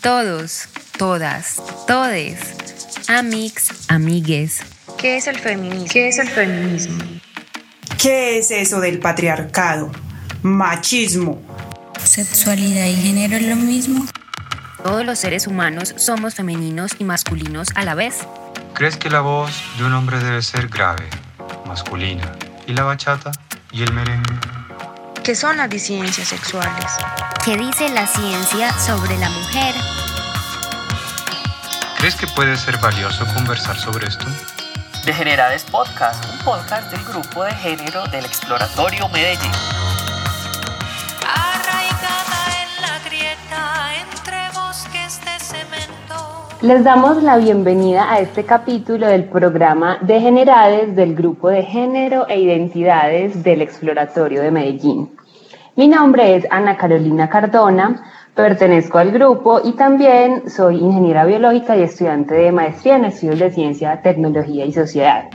todos, todas, todes, amix, amigues. ¿Qué es el feminismo? ¿Qué es el feminismo? ¿Qué es eso del patriarcado? Machismo. ¿Sexualidad y género es lo mismo? Todos los seres humanos somos femeninos y masculinos a la vez. ¿Crees que la voz de un hombre debe ser grave, masculina, y la bachata y el merengue? ¿Qué son las disidencias sexuales? ¿Qué dice la ciencia sobre la mujer? ¿Crees que puede ser valioso conversar sobre esto? Degenerades Podcast, un podcast del grupo de género del Exploratorio Medellín. Les damos la bienvenida a este capítulo del programa Degenerades del Grupo de Género e Identidades del Exploratorio de Medellín. Mi nombre es Ana Carolina Cardona, pertenezco al grupo y también soy ingeniera biológica y estudiante de maestría en estudios de ciencia, tecnología y sociedad.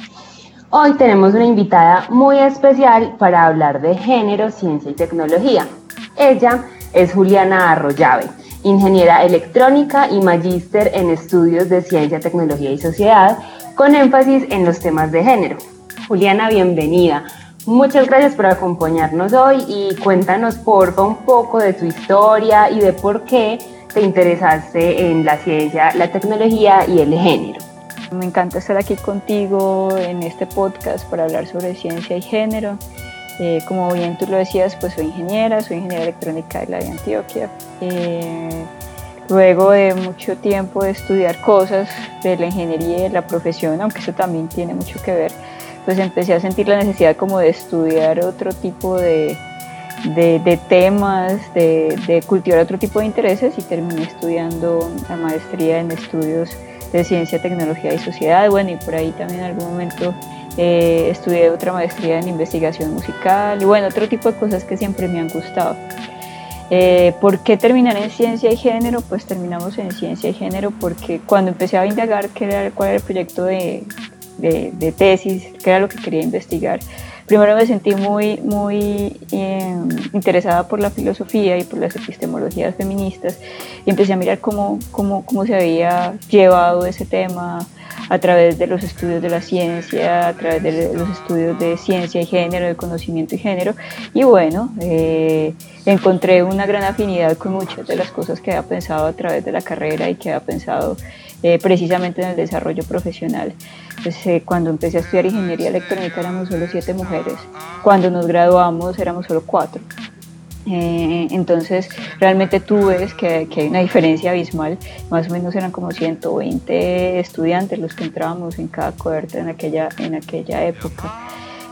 Hoy tenemos una invitada muy especial para hablar de género, ciencia y tecnología. Ella es Juliana Arroyave ingeniera electrónica y magíster en estudios de ciencia, tecnología y sociedad, con énfasis en los temas de género. Juliana, bienvenida. Muchas gracias por acompañarnos hoy y cuéntanos porfa un poco de tu historia y de por qué te interesaste en la ciencia, la tecnología y el género. Me encanta estar aquí contigo en este podcast para hablar sobre ciencia y género. Eh, como bien tú lo decías, pues soy ingeniera, soy ingeniera electrónica de la de Antioquia. Eh, luego de mucho tiempo de estudiar cosas de la ingeniería y de la profesión, aunque eso también tiene mucho que ver, pues empecé a sentir la necesidad como de estudiar otro tipo de, de, temas, de, de, cultivar otro tipo de intereses y terminé estudiando la maestría en estudios de ciencia, tecnología y sociedad. Bueno, y por ahí también en algún momento eh, estudié otra maestría en investigación musical y bueno, otro tipo de cosas que siempre me han gustado. Eh, ¿Por qué terminar en ciencia y género? Pues terminamos en ciencia y género porque cuando empecé a indagar qué era, cuál era el proyecto de, de, tesis, qué era lo que quería investigar, primero me sentí muy, muy em, interesada por la filosofía y por las epistemologías feministas y empecé a mirar cómo, cómo, cómo se había llevado ese tema a través de los estudios de la ciencia, a través de los estudios de ciencia y género, de conocimiento y género. Y bueno, eh, encontré una gran afinidad con muchas de las cosas que había pensado a través de la carrera y que había pensado eh, precisamente en el desarrollo profesional. Pues, eh, cuando empecé a estudiar ingeniería electrónica éramos solo siete mujeres, cuando nos graduamos éramos solo cuatro. Eh, entonces, realmente tú ves que, hay una diferencia abismal. Más o menos eran como 120 estudiantes los que entrábamos en cada cohorte en aquella, en aquella época.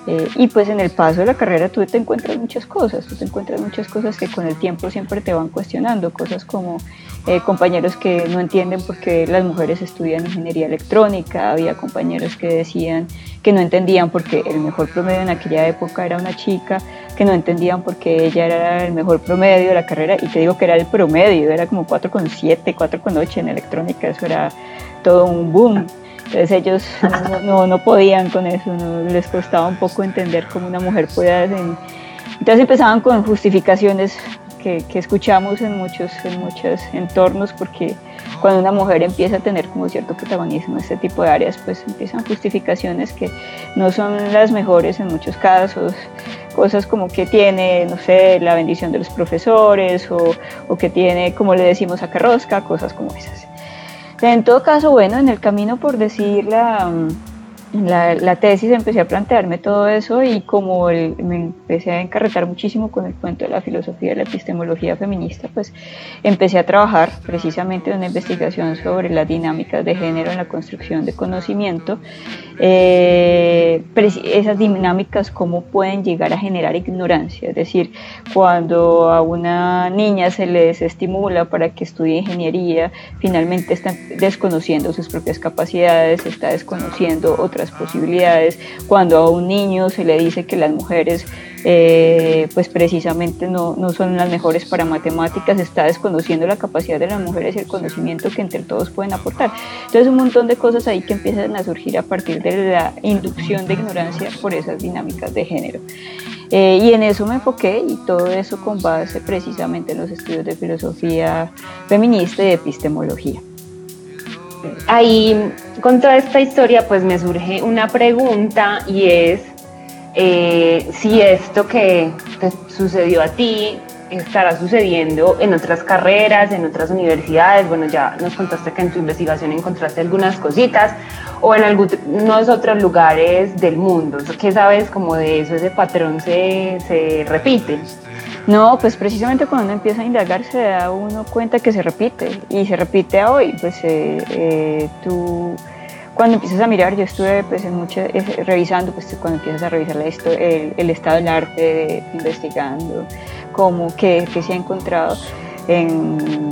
Eh, y pues en el paso de la carrera tú te encuentras muchas cosas, tú te encuentras muchas cosas que con el tiempo siempre te van cuestionando, cosas como eh, compañeros que no entienden por qué las mujeres estudian ingeniería electrónica, había compañeros que decían que no entendían por qué el mejor promedio en aquella época era una chica, que no entendían por qué ella era el mejor promedio de la carrera, y te digo que era el promedio, era como 4,7, 4,8 en electrónica, eso era todo un boom. Entonces ellos no, no, podían con eso, no, les costaba un poco entender cómo una mujer puede hacer. Entonces empezaban con justificaciones que, que, escuchamos en muchos, en muchos entornos, porque cuando una mujer empieza a tener como cierto protagonismo en este tipo de áreas, pues empiezan justificaciones que no son las mejores en muchos casos, cosas como que tiene, no sé, la bendición de los profesores o, o que tiene, como le decimos a Carrosca, cosas como esas. En todo caso, bueno, en el camino por decir la, la, tesis empecé a plantearme todo eso y como me empecé a encarretar muchísimo con el cuento de la filosofía de la epistemología feminista, pues empecé a trabajar precisamente en una investigación sobre las dinámicas de género en la construcción de conocimiento, eh, esas dinámicas cómo pueden llegar a generar ignorancia, es decir, cuando a una niña se le desestimula para que estudie ingeniería, finalmente está desconociendo sus propias capacidades, está desconociendo otras posibilidades, cuando a un niño se le dice que las mujeres eh, pues precisamente no, no, son las mejores para matemáticas, está desconociendo la capacidad de las mujeres y el conocimiento que entre todos pueden aportar. Entonces un montón de cosas ahí que empiezan a surgir a partir de la inducción de ignorancia por esas dinámicas de género. Eh, y en eso me enfoqué y todo eso con base precisamente en los estudios de filosofía feminista y de epistemología. Ahí, con toda esta historia, pues me surge una pregunta y es eh, si esto que te sucedió a ti estará sucediendo en otras carreras, en otras universidades. Bueno, ya nos contaste que en tu investigación encontraste algunas cositas o en algunos otros lugares del mundo. ¿Qué sabes como de eso? ¿Ese patrón se, se repite? No, pues precisamente cuando uno empieza a indagar se da uno cuenta que se repite y se repite hoy. Pues eh, eh, tú cuando empiezas a mirar, yo estuve pues, en mucho, eh, revisando, pues cuando empiezas a revisar la el, el, estado del arte, investigando cómo, qué, qué, se ha encontrado en,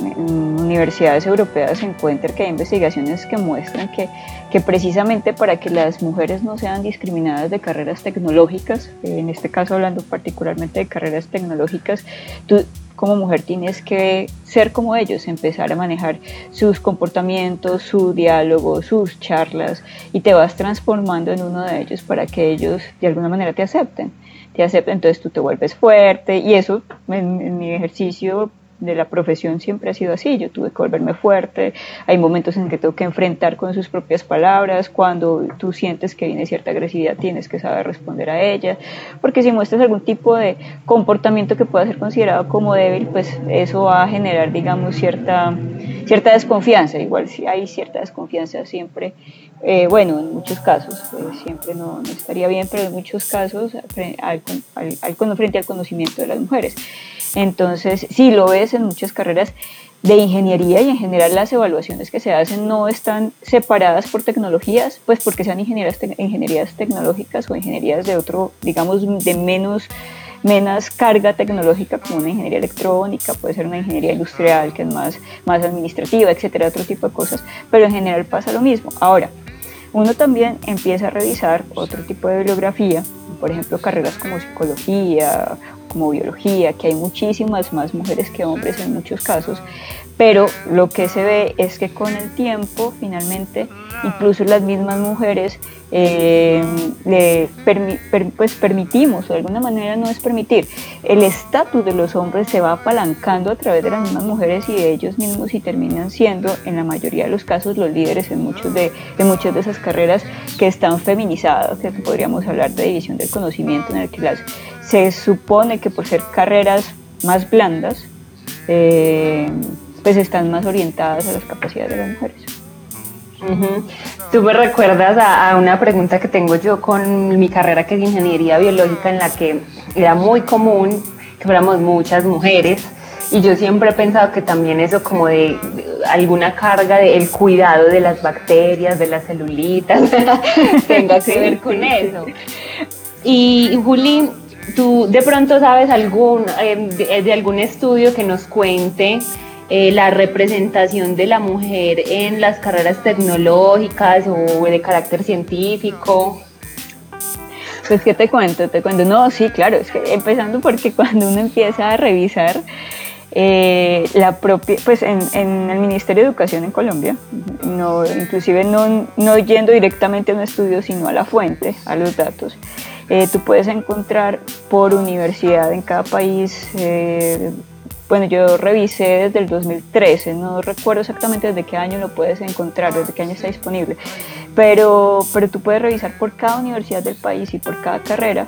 universidades europeas, se encuentra que hay investigaciones que muestran que, que precisamente para que las mujeres no sean discriminadas de carreras tecnológicas, en este caso hablando particularmente de carreras tecnológicas, tú como mujer tienes que ser como ellos, empezar a manejar sus comportamientos, su diálogo, sus charlas y te vas transformando en uno de ellos para que ellos de alguna manera te acepten. Te acepten, entonces tú te vuelves fuerte y eso en mi ejercicio de la profesión siempre ha sido así, yo tuve que volverme fuerte, hay momentos en que tengo que enfrentar con sus propias palabras, cuando tú sientes que viene cierta agresividad tienes que saber responder a ella, porque si muestras algún tipo de comportamiento que pueda ser considerado como débil, pues eso va a generar, digamos, cierta, cierta desconfianza, igual si hay cierta desconfianza siempre, eh, bueno, en muchos casos, pues siempre no, estaría bien, pero en muchos casos al, frente al conocimiento de las mujeres. Entonces, sí lo ves en muchas carreras de ingeniería y en general las evaluaciones que se hacen no están separadas por tecnologías, pues porque sean ingenierías, tecnológicas o ingenierías de otro, digamos, de menos, menos carga tecnológica como una ingeniería electrónica, puede ser una ingeniería industrial que es más, más administrativa, etcétera, otro tipo de cosas, pero en general pasa lo mismo. Ahora, uno también empieza a revisar otro tipo de bibliografía, por ejemplo, carreras como psicología como biología, que hay muchísimas más mujeres que hombres en muchos casos, pero lo que se ve es que con el tiempo, finalmente, incluso las mismas mujeres eh, le pues permitimos, de alguna manera no es permitir, el estatus de los hombres se va apalancando a través de las mismas mujeres y de ellos mismos y terminan siendo, en la mayoría de los casos, los líderes en, muchos de, en muchas de esas carreras que están feminizadas, que podríamos hablar de división del conocimiento, en el que las se supone que por ser carreras más blandas, eh, pues están más orientadas a las capacidades de las mujeres. Tú me recuerdas a, una pregunta que tengo yo con mi carrera que es ingeniería biológica en la que era muy común que fuéramos muchas mujeres y yo siempre he pensado que también eso como de, alguna carga del cuidado de las bacterias, de las celulitas, tenga que ver con eso. Y Juli, ¿Tú de pronto sabes algún, eh, de, algún estudio que nos cuente eh, la representación de la mujer en las carreras tecnológicas o de carácter científico? Pues que te cuento, te cuento. No, sí, claro, es que empezando porque cuando uno empieza a revisar eh, la propia, pues en, en, el Ministerio de Educación en Colombia, no, inclusive no, no yendo directamente a un estudio, sino a la fuente, a los datos, eh, tú puedes encontrar por universidad en cada país, eh, bueno, yo revisé desde el 2013, no recuerdo exactamente desde qué año lo puedes encontrar, desde qué año está disponible, pero, pero tú puedes revisar por cada universidad del país y por cada carrera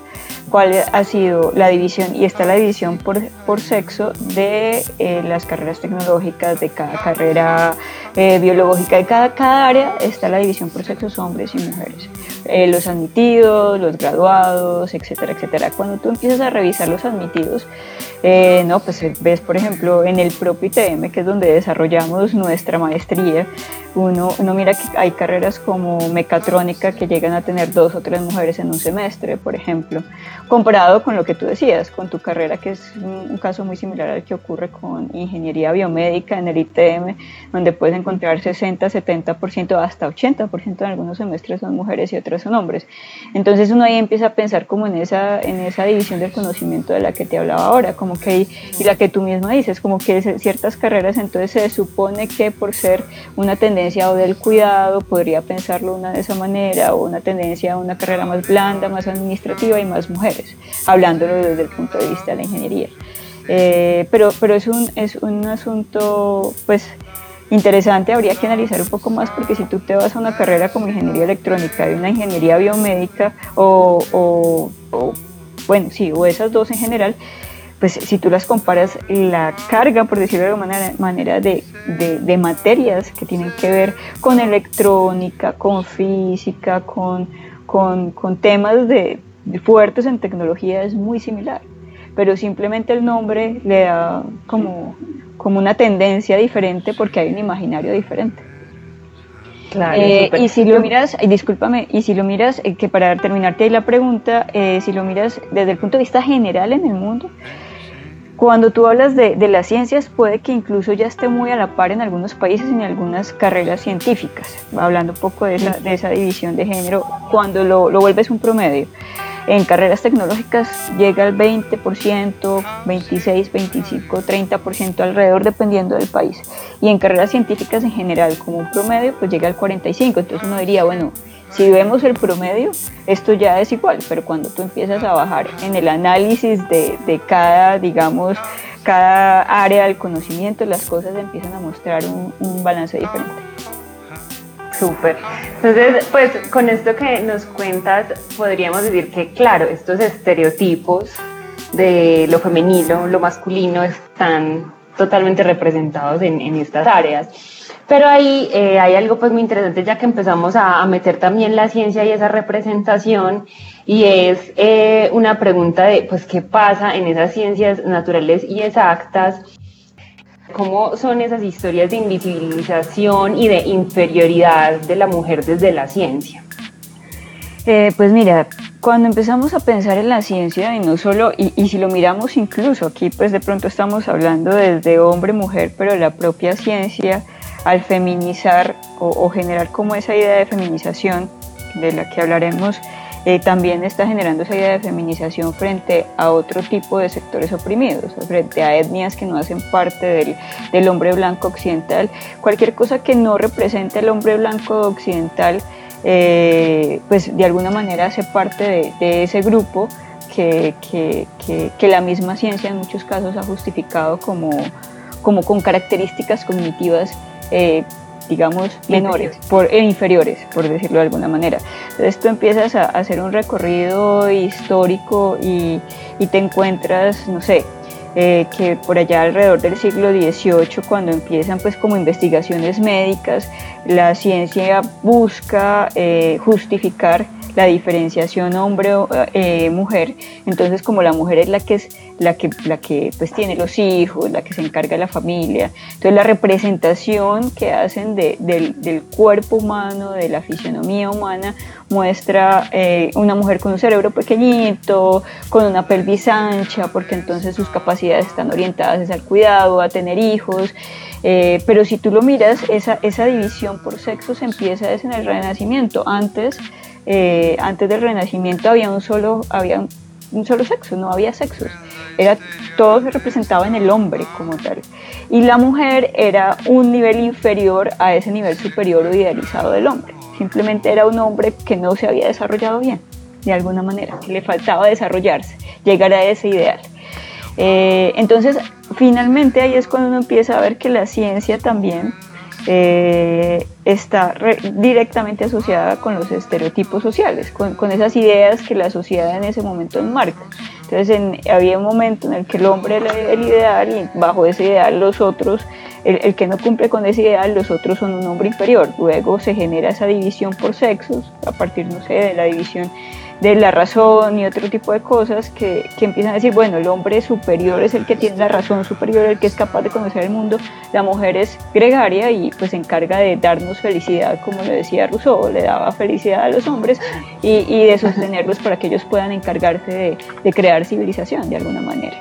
cuál ha sido la división, y está la división por, por sexo de eh, las carreras tecnológicas, de cada carrera biológica, de cada, cada área está la división por sexos, hombres y mujeres. Eh, los admitidos, los graduados, etcétera, etcétera. Cuando tú empiezas a revisar los admitidos, eh, no, pues eh, ves, por ejemplo, en el propio ITM, que es donde desarrollamos nuestra maestría, uno, uno mira que hay carreras como mecatrónica que llegan a tener dos o tres mujeres en un semestre, por ejemplo, comparado con lo que tú decías, con tu carrera, que es un, un caso muy similar al que ocurre con ingeniería biomédica en el ITM, donde puedes encontrar 60, 70%, hasta 80% en algunos semestres son mujeres y otras otras son hombres. Entonces uno ahí empieza a pensar como en esa, en esa división del conocimiento de la que te hablaba ahora, como que, y la que tú misma dices, como que ciertas carreras entonces se supone que por ser una tendencia o del cuidado, podría pensarlo una de esa manera, o una tendencia a una carrera más blanda, más administrativa y más mujeres, hablándolo desde el punto de vista de la ingeniería. Eh, pero pero es, un, es un asunto, pues, interesante, habría que analizar un poco más porque si tú te vas a una carrera como ingeniería electrónica y una ingeniería biomédica o, bueno, sí, o esas dos en general, pues si tú las comparas, la carga, por decirlo de alguna manera, de, de, materias que tienen que ver con electrónica, con física, con, con, temas de, fuertes en tecnología es muy similar, pero simplemente el nombre le da como como una tendencia diferente porque hay un imaginario diferente. Claro, eh, y si lo miras, y discúlpame, y si lo miras, eh, que para terminarte ahí la pregunta, eh, si lo miras desde el punto de vista general en el mundo, cuando tú hablas de, de, las ciencias, puede que incluso ya esté muy a la par en algunos países en algunas carreras científicas, hablando un poco de esa, de esa división de género, cuando lo, lo vuelves un promedio. En carreras tecnológicas llega al 20%, 26, 25, 30% alrededor dependiendo del país. Y en carreras científicas en general como un promedio pues llega al 45%. Entonces uno diría, bueno, si vemos el promedio, esto ya es igual, pero cuando tú empiezas a bajar en el análisis de, de cada, digamos, cada área del conocimiento, las cosas empiezan a mostrar un, un balance diferente. Súper. Entonces, pues con esto que nos cuentas, podríamos decir que, claro, estos estereotipos de lo femenino, lo masculino, están totalmente representados en, estas áreas. Pero ahí eh, hay algo pues muy interesante ya que empezamos a, meter también la ciencia y esa representación y es eh, una pregunta de pues qué pasa en esas ciencias naturales y exactas ¿Cómo son esas historias de invisibilización y de inferioridad de la mujer desde la ciencia? Eh, pues mira, cuando empezamos a pensar en la ciencia, y no solo, y, si lo miramos incluso, aquí pues de pronto estamos hablando desde hombre-mujer, pero la propia ciencia, al feminizar o generar como esa idea de feminización, de la que hablaremos, eh, también está generando esa idea de feminización frente a otro tipo de sectores oprimidos, frente a etnias que no hacen parte del, del hombre blanco occidental. Cualquier cosa que no represente al hombre blanco occidental, eh, pues de alguna manera hace parte de, ese grupo que, que, que, la misma ciencia en muchos casos ha justificado como, como con características cognitivas eh, digamos, menores, por, e inferiores, por decirlo de alguna manera. Entonces tú empiezas a, hacer un recorrido histórico y, y te encuentras, no sé, eh, que por allá alrededor del siglo XVIII, cuando empiezan pues como investigaciones médicas, la ciencia busca eh, justificar la diferenciación hombre-mujer, eh, entonces como la mujer es la que es la que, la que pues tiene los hijos, la que se encarga de la familia, entonces la representación que hacen de, del, del, cuerpo humano, de la fisionomía humana, muestra eh, una mujer con un cerebro pequeñito, con una pelvis ancha, porque entonces sus capacidades están orientadas al cuidado, a tener hijos, eh, pero si tú lo miras, esa, esa división por sexos empieza desde el Renacimiento, antes eh, antes del Renacimiento había un solo, había un solo sexo, no había sexos. Era, todo se representaba en el hombre como tal. Y la mujer era un nivel inferior a ese nivel superior o idealizado del hombre. Simplemente era un hombre que no se había desarrollado bien, de alguna manera, que le faltaba desarrollarse, llegar a ese ideal. Eh, entonces, finalmente ahí es cuando uno empieza a ver que la ciencia también eh, está directamente asociada con los estereotipos sociales, con, con, esas ideas que la sociedad en ese momento enmarca. Entonces había un momento en el que el hombre era el ideal y bajo ese ideal los otros, el, el, que no cumple con ese ideal, los otros son un hombre inferior. Luego se genera esa división por sexos, a partir, no sé, de la división de la razón y otro tipo de cosas que, que, empiezan a decir, bueno, el hombre superior es el que tiene la razón superior, el que es capaz de conocer el mundo, la mujer es gregaria y pues se encarga de darnos felicidad, como le decía Rousseau, le daba felicidad a los hombres y, y de sostenerlos para que ellos puedan encargarse de, de crear civilización de alguna manera.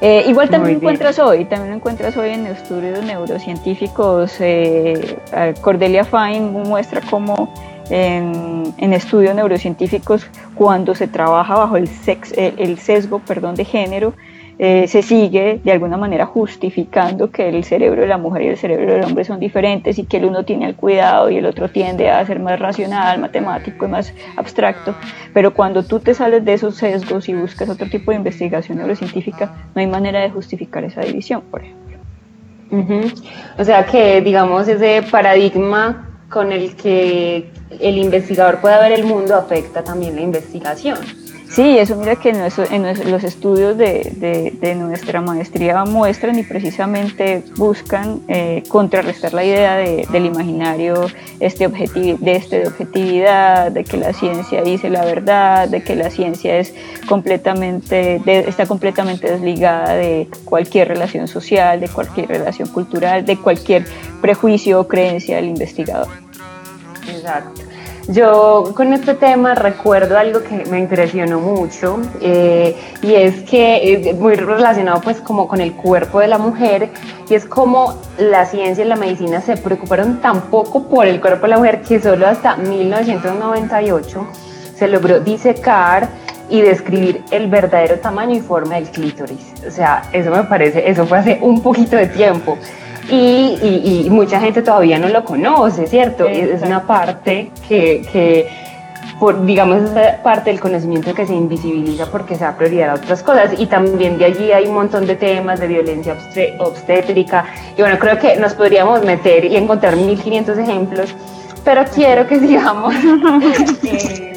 Eh, igual también lo encuentras hoy, también lo encuentras hoy en estudios neurocientíficos. Eh, Cordelia Fine muestra cómo en, estudios neurocientíficos cuando se trabaja bajo el, el sesgo perdón, de género eh, se sigue de alguna manera justificando que el cerebro de la mujer y el cerebro del hombre son diferentes y que el uno tiene el cuidado y el otro tiende a ser más racional, matemático y más abstracto. Pero cuando tú te sales de esos sesgos y buscas otro tipo de investigación neurocientífica, no hay manera de justificar esa división, por ejemplo. O sea que, digamos, ese paradigma con el que el investigador pueda ver el mundo afecta también la investigación. Sí, eso mira que en, los estudios de, nuestra maestría muestran y precisamente buscan eh, contrarrestar la idea del imaginario este de este de objetividad, de que la ciencia dice la verdad, de que la ciencia es completamente, está completamente desligada de cualquier relación social, de cualquier relación cultural, de cualquier prejuicio o creencia del investigador. Exacto. Yo con este tema recuerdo algo que me impresionó mucho eh, y es que es muy relacionado pues como con el cuerpo de la mujer y es como la ciencia y la medicina se preocuparon tan poco por el cuerpo de la mujer que solo hasta 1998 se logró disecar y describir el verdadero tamaño y forma del clítoris. O sea, eso me parece, eso fue hace un poquito de tiempo y, mucha gente todavía no lo conoce, ¿cierto? Es una parte que, por, digamos, es parte del conocimiento que se invisibiliza porque se da prioridad a otras cosas. Y también de allí hay un montón de temas de violencia obstétrica. Y bueno, creo que nos podríamos meter y encontrar 1500 ejemplos, pero quiero que sigamos. Eh,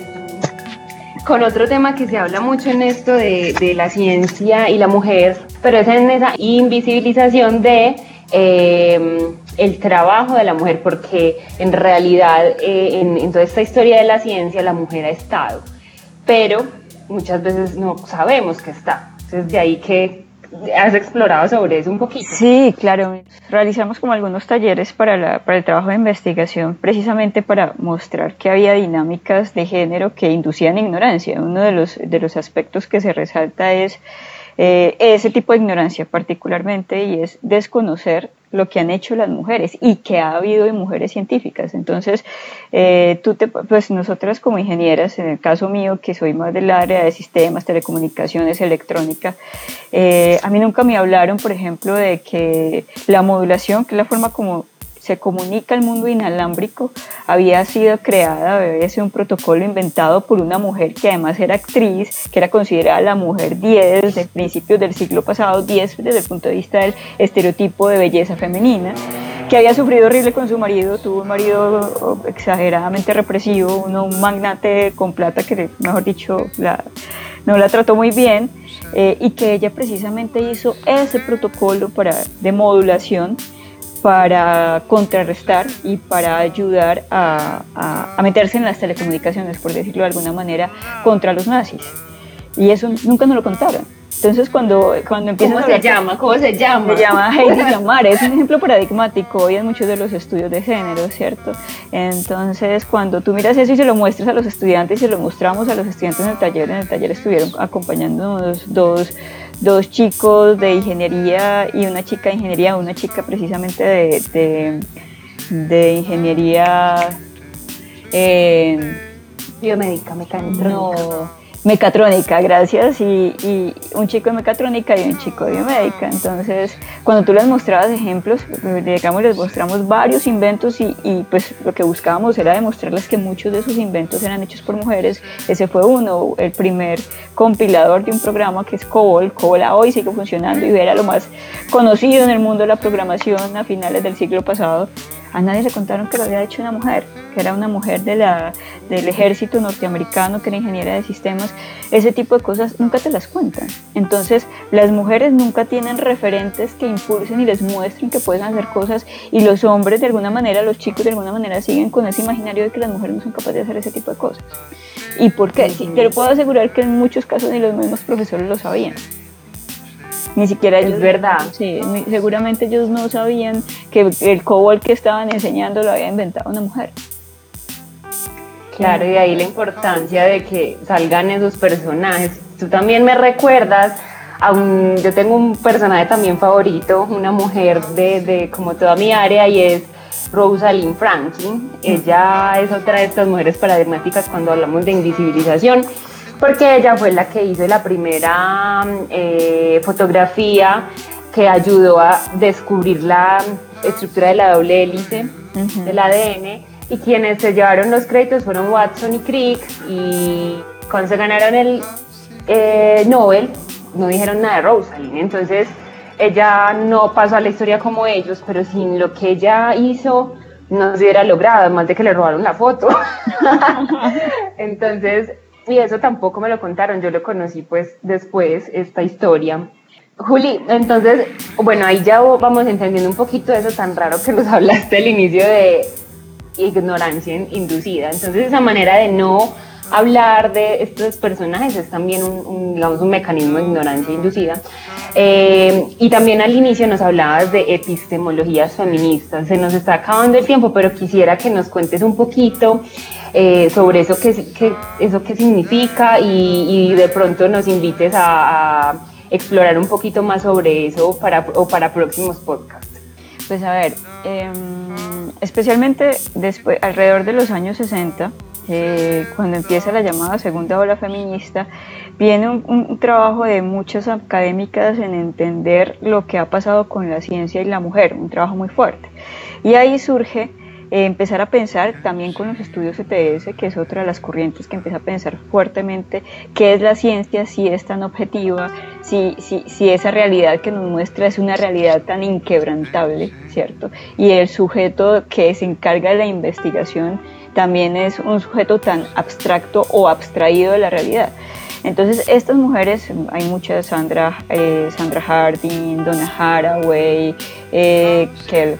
con otro tema que se habla mucho en esto de, de la ciencia y la mujer, pero es en esa invisibilización de eh, el trabajo de la mujer, porque en realidad eh, en, toda esta historia de la ciencia la mujer ha estado, pero muchas veces no sabemos que está. Entonces de ahí que has explorado sobre eso un poquito. Sí, claro. Realizamos como algunos talleres para, para el trabajo de investigación, precisamente para mostrar que había dinámicas de género que inducían ignorancia. Uno de los, de los aspectos que se resalta es eh, ese tipo de ignorancia particularmente y es desconocer lo que han hecho las mujeres y que ha habido de mujeres científicas. Entonces, eh, tú te, pues nosotras como ingenieras, en el caso mío, que soy más del área de sistemas, telecomunicaciones, electrónica, eh, a mí nunca me hablaron, por ejemplo, de que la modulación, que es la forma como se comunica el mundo inalámbrico había sido creada, había sido un protocolo inventado por una mujer que además era actriz, que era considerada la mujer 10 desde principios del siglo pasado, 10 desde el punto de vista del estereotipo de belleza femenina, que había sufrido horrible con su marido, tuvo un marido exageradamente represivo, uno, un magnate con plata que, mejor dicho, no la trató muy bien, eh, y que ella precisamente hizo ese protocolo para, de modulación para contrarrestar y para ayudar a, meterse en las telecomunicaciones, por decirlo de alguna manera, contra los nazis. Y eso nunca nos lo contaron. Entonces cuando, cuando empiezan ¿Cómo se llama? ¿Cómo se llama? Se llama Heidi Lamar, es un ejemplo paradigmático hoy en muchos de los estudios de género, ¿cierto? Entonces cuando tú miras eso y se lo muestras a los estudiantes y se lo mostramos a los estudiantes en el taller, en el taller estuvieron acompañándonos dos dos chicos de ingeniería y una chica de ingeniería, una chica precisamente de, de, ingeniería eh, biomédica, mecánica. No, mecatrónica, gracias, y, un chico de mecatrónica y un chico de biomédica. Entonces, cuando tú les mostrabas ejemplos, digamos, les mostramos varios inventos y, y, pues lo que buscábamos era demostrarles que muchos de esos inventos eran hechos por mujeres. Ese fue uno, el primer compilador de un programa que es COBOL. COBOL hoy sigue funcionando y era lo más conocido en el mundo de la programación a finales del siglo pasado a nadie le contaron que lo había hecho una mujer, que era una mujer de la, del ejército norteamericano, que era ingeniera de sistemas. Ese tipo de cosas nunca te las cuentan. Entonces, las mujeres nunca tienen referentes que impulsen y les muestren que pueden hacer cosas y los hombres de alguna manera, los chicos de alguna manera siguen con ese imaginario de que las mujeres no son capaces de hacer ese tipo de cosas. ¿Y por qué? Sí, te lo puedo asegurar que en muchos casos ni los mismos profesores lo sabían. Ni siquiera ellos. Es verdad. Sí, seguramente ellos no sabían que el COBOL que estaban enseñando lo había inventado una mujer. Claro, y ahí la importancia de que salgan esos personajes. Tú también me recuerdas a yo tengo un personaje también favorito, una mujer de, de como toda mi área y es Rosalind Franklin. Ella es otra de estas mujeres paradigmáticas cuando hablamos de invisibilización, porque ella fue la que hizo la primera eh, fotografía que ayudó a descubrir la estructura de la doble hélice del ADN y quienes se llevaron los créditos fueron Watson y Crick y cuando se ganaron el eh, Nobel no dijeron nada de Rosalind, entonces ella no pasó a la historia como ellos, pero sin lo que ella hizo no se hubiera logrado, además de que le robaron la foto. entonces, y eso tampoco me lo contaron, yo lo conocí pues después, esta historia. Juli, entonces, bueno, ahí ya vamos entendiendo un poquito de eso tan raro que nos hablaste al inicio de ignorancia inducida. Entonces, esa manera de no hablar de estos personajes es también un, digamos, un mecanismo de ignorancia inducida. Eh, y también al inicio nos hablabas de epistemologías feministas. Se nos está acabando el tiempo, pero quisiera que nos cuentes un poquito eh, sobre eso que, eso qué significa y, de pronto nos invites a, explorar un poquito más sobre eso para, o para próximos podcasts. Pues a ver, em, especialmente después, alrededor de los años 60, eh, cuando empieza la llamada segunda ola feminista, viene un, trabajo de muchas académicas en entender lo que ha pasado con la ciencia y la mujer, un trabajo muy fuerte. Y ahí surge eh, empezar a pensar también con los estudios ETS, que es otra de las corrientes que empieza a pensar fuertemente qué es la ciencia, si es tan objetiva, si, si, si esa realidad que nos muestra es una realidad tan inquebrantable, ¿cierto? Y el sujeto que se encarga de la investigación también es un sujeto tan abstracto o abstraído de la realidad. Entonces, estas mujeres, hay muchas, Sandra, eh, Sandra Harding, Donna Haraway, eh,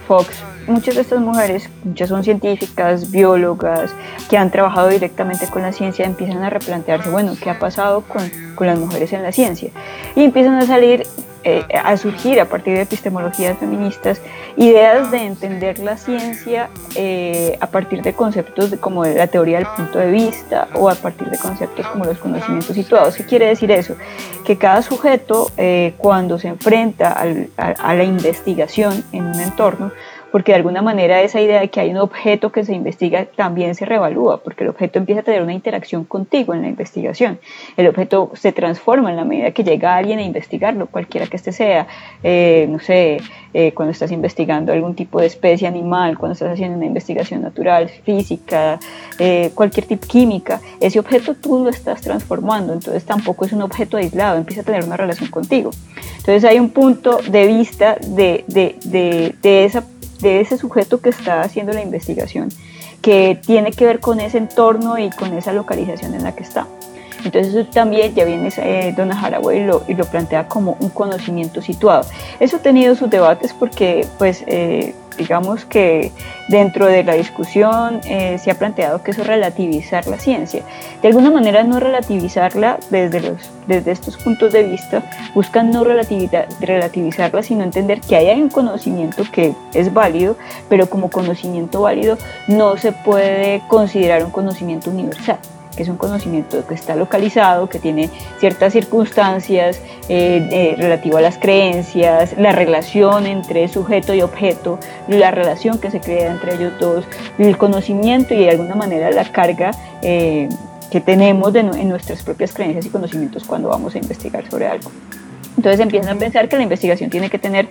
Fox, muchas de estas mujeres, muchas son científicas, biólogas, que han trabajado directamente con la ciencia, empiezan a replantearse, bueno, ¿qué ha pasado con, con las mujeres en la ciencia? Y empiezan a salir eh, a surgir a partir de epistemologías feministas ideas de entender la ciencia eh, a partir de conceptos como la teoría del punto de vista o a partir de conceptos como los conocimientos situados. ¿Qué quiere decir eso? Que cada sujeto eh, cuando se enfrenta a la investigación en un entorno porque de alguna manera esa idea de que hay un objeto que se investiga también se revalúa, porque el objeto empieza a tener una interacción contigo en la investigación. El objeto se transforma en la medida que llega alguien a investigarlo, cualquiera que este sea, eh, no sé, eh, cuando estás investigando algún tipo de especie animal, cuando estás haciendo una investigación natural, física, eh, cualquier tipo química, ese objeto tú lo estás transformando, entonces tampoco es un objeto aislado, empieza a tener una relación contigo. Entonces hay un punto de vista de, de, de, de esa de ese sujeto que está haciendo la investigación, que tiene que ver con ese entorno y con esa localización en la que está. Entonces también ya viene eh, Donna Haraway y lo, y lo, plantea como un conocimiento situado. Eso ha tenido sus debates porque pues eh, digamos que dentro de la discusión eh, se ha planteado que eso es relativizar la ciencia. De alguna manera no relativizarla desde, los, desde estos puntos de vista, buscan no relativizarla, sino entender que hay un conocimiento que es válido, pero como conocimiento válido no se puede considerar un conocimiento universal que es un conocimiento que está localizado, que tiene ciertas circunstancias eh, eh, relativo a las creencias, la relación entre sujeto y objeto, la relación que se crea entre ellos dos, el conocimiento y de alguna manera la carga eh, que tenemos en nuestras propias creencias y conocimientos cuando vamos a investigar sobre algo. Entonces empiezan a pensar que la investigación tiene que tener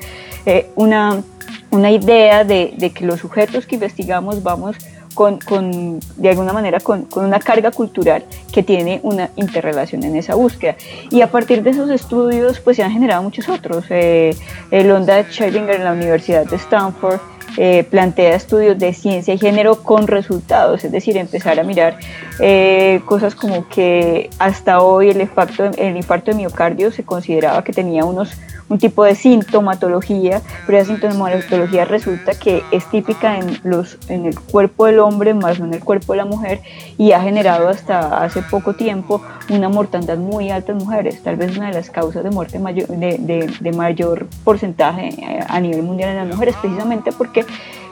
una, una idea de, de que los sujetos que investigamos vamos con, de alguna manera con, una carga cultural que tiene una interrelación en esa búsqueda. Y a partir de esos estudios pues se han generado muchos otros. Eh, Londa Schellinger en la Universidad de Stanford eh, plantea estudios de ciencia y género con resultados, es decir, empezar a mirar eh, cosas como que hasta hoy el infarto, el infarto de miocardio se consideraba que tenía unos un tipo de sintomatología, pero esa sintomatología resulta que es típica en, los, en el cuerpo del hombre más no en el cuerpo de la mujer y ha generado hasta hace poco tiempo una mortandad muy alta en mujeres, tal vez una de las causas de muerte mayor, de, mayor porcentaje eh, a nivel mundial en las mujeres, precisamente porque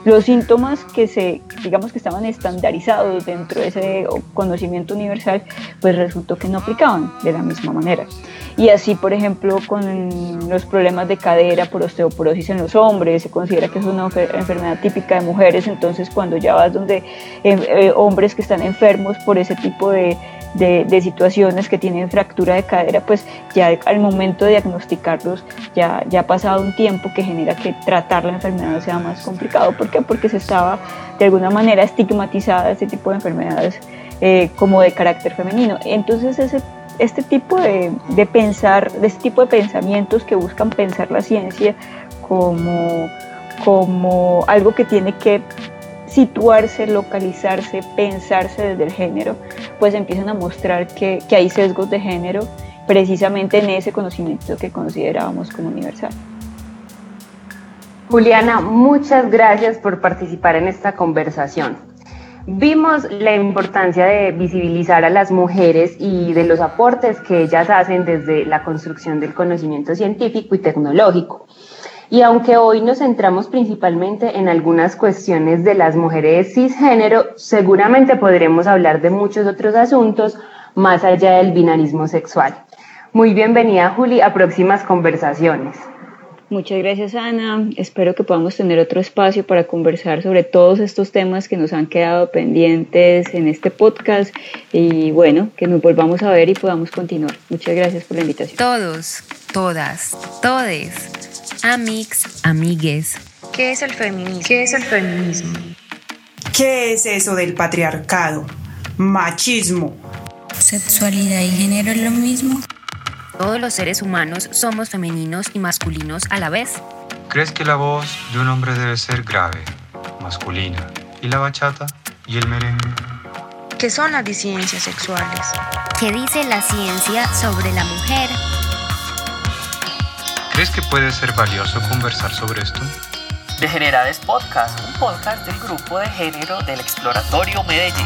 los síntomas que se, digamos que estaban estandarizados dentro de ese conocimiento universal, pues resultó que no aplicaban de la misma manera. Y así, por ejemplo, con los problemas de cadera por osteoporosis en los hombres, se considera que es una enfermedad típica de mujeres, entonces cuando ya vas donde eh, eh, hombres que están enfermos por ese tipo de, de, situaciones que tienen fractura de cadera, pues ya al momento de diagnosticarlos ya, ya ha pasado un tiempo que genera que tratar la enfermedad sea más complicado. ¿Por qué? Porque se estaba de alguna manera estigmatizada este tipo de enfermedades eh, como de carácter femenino. Entonces ese este tipo de, de, pensar, de este tipo de pensamientos que buscan pensar la ciencia como, como algo que tiene que situarse, localizarse, pensarse desde el género, pues empiezan a mostrar que, hay sesgos de género precisamente en ese conocimiento que considerábamos como universal. Juliana, muchas gracias por participar en esta conversación. Vimos la importancia de visibilizar a las mujeres y de los aportes que ellas hacen desde la construcción del conocimiento científico y tecnológico. Y aunque hoy nos centramos principalmente en algunas cuestiones de las mujeres cisgénero, seguramente podremos hablar de muchos otros asuntos más allá del binarismo sexual. Muy bienvenida, Juli, a próximas conversaciones. Muchas gracias, Ana. Espero que podamos tener otro espacio para conversar sobre todos estos temas que nos han quedado pendientes en este podcast y bueno, que nos volvamos a ver y podamos continuar. Muchas gracias por la invitación. Todos, todas, todes Amix, amigues. ¿Qué es el feminismo? ¿Qué es el feminismo? ¿Qué es eso del patriarcado? Machismo. ¿Sexualidad y género es lo mismo? Todos los seres humanos somos femeninos y masculinos a la vez. ¿Crees que la voz de un hombre debe ser grave, masculina, y la bachata y el merengue? ¿Qué son las disidencias sexuales? ¿Qué dice la ciencia sobre la mujer? ¿Crees que puede ser valioso conversar sobre esto? Degenerades Podcast, un podcast del grupo de género del Exploratorio Medellín.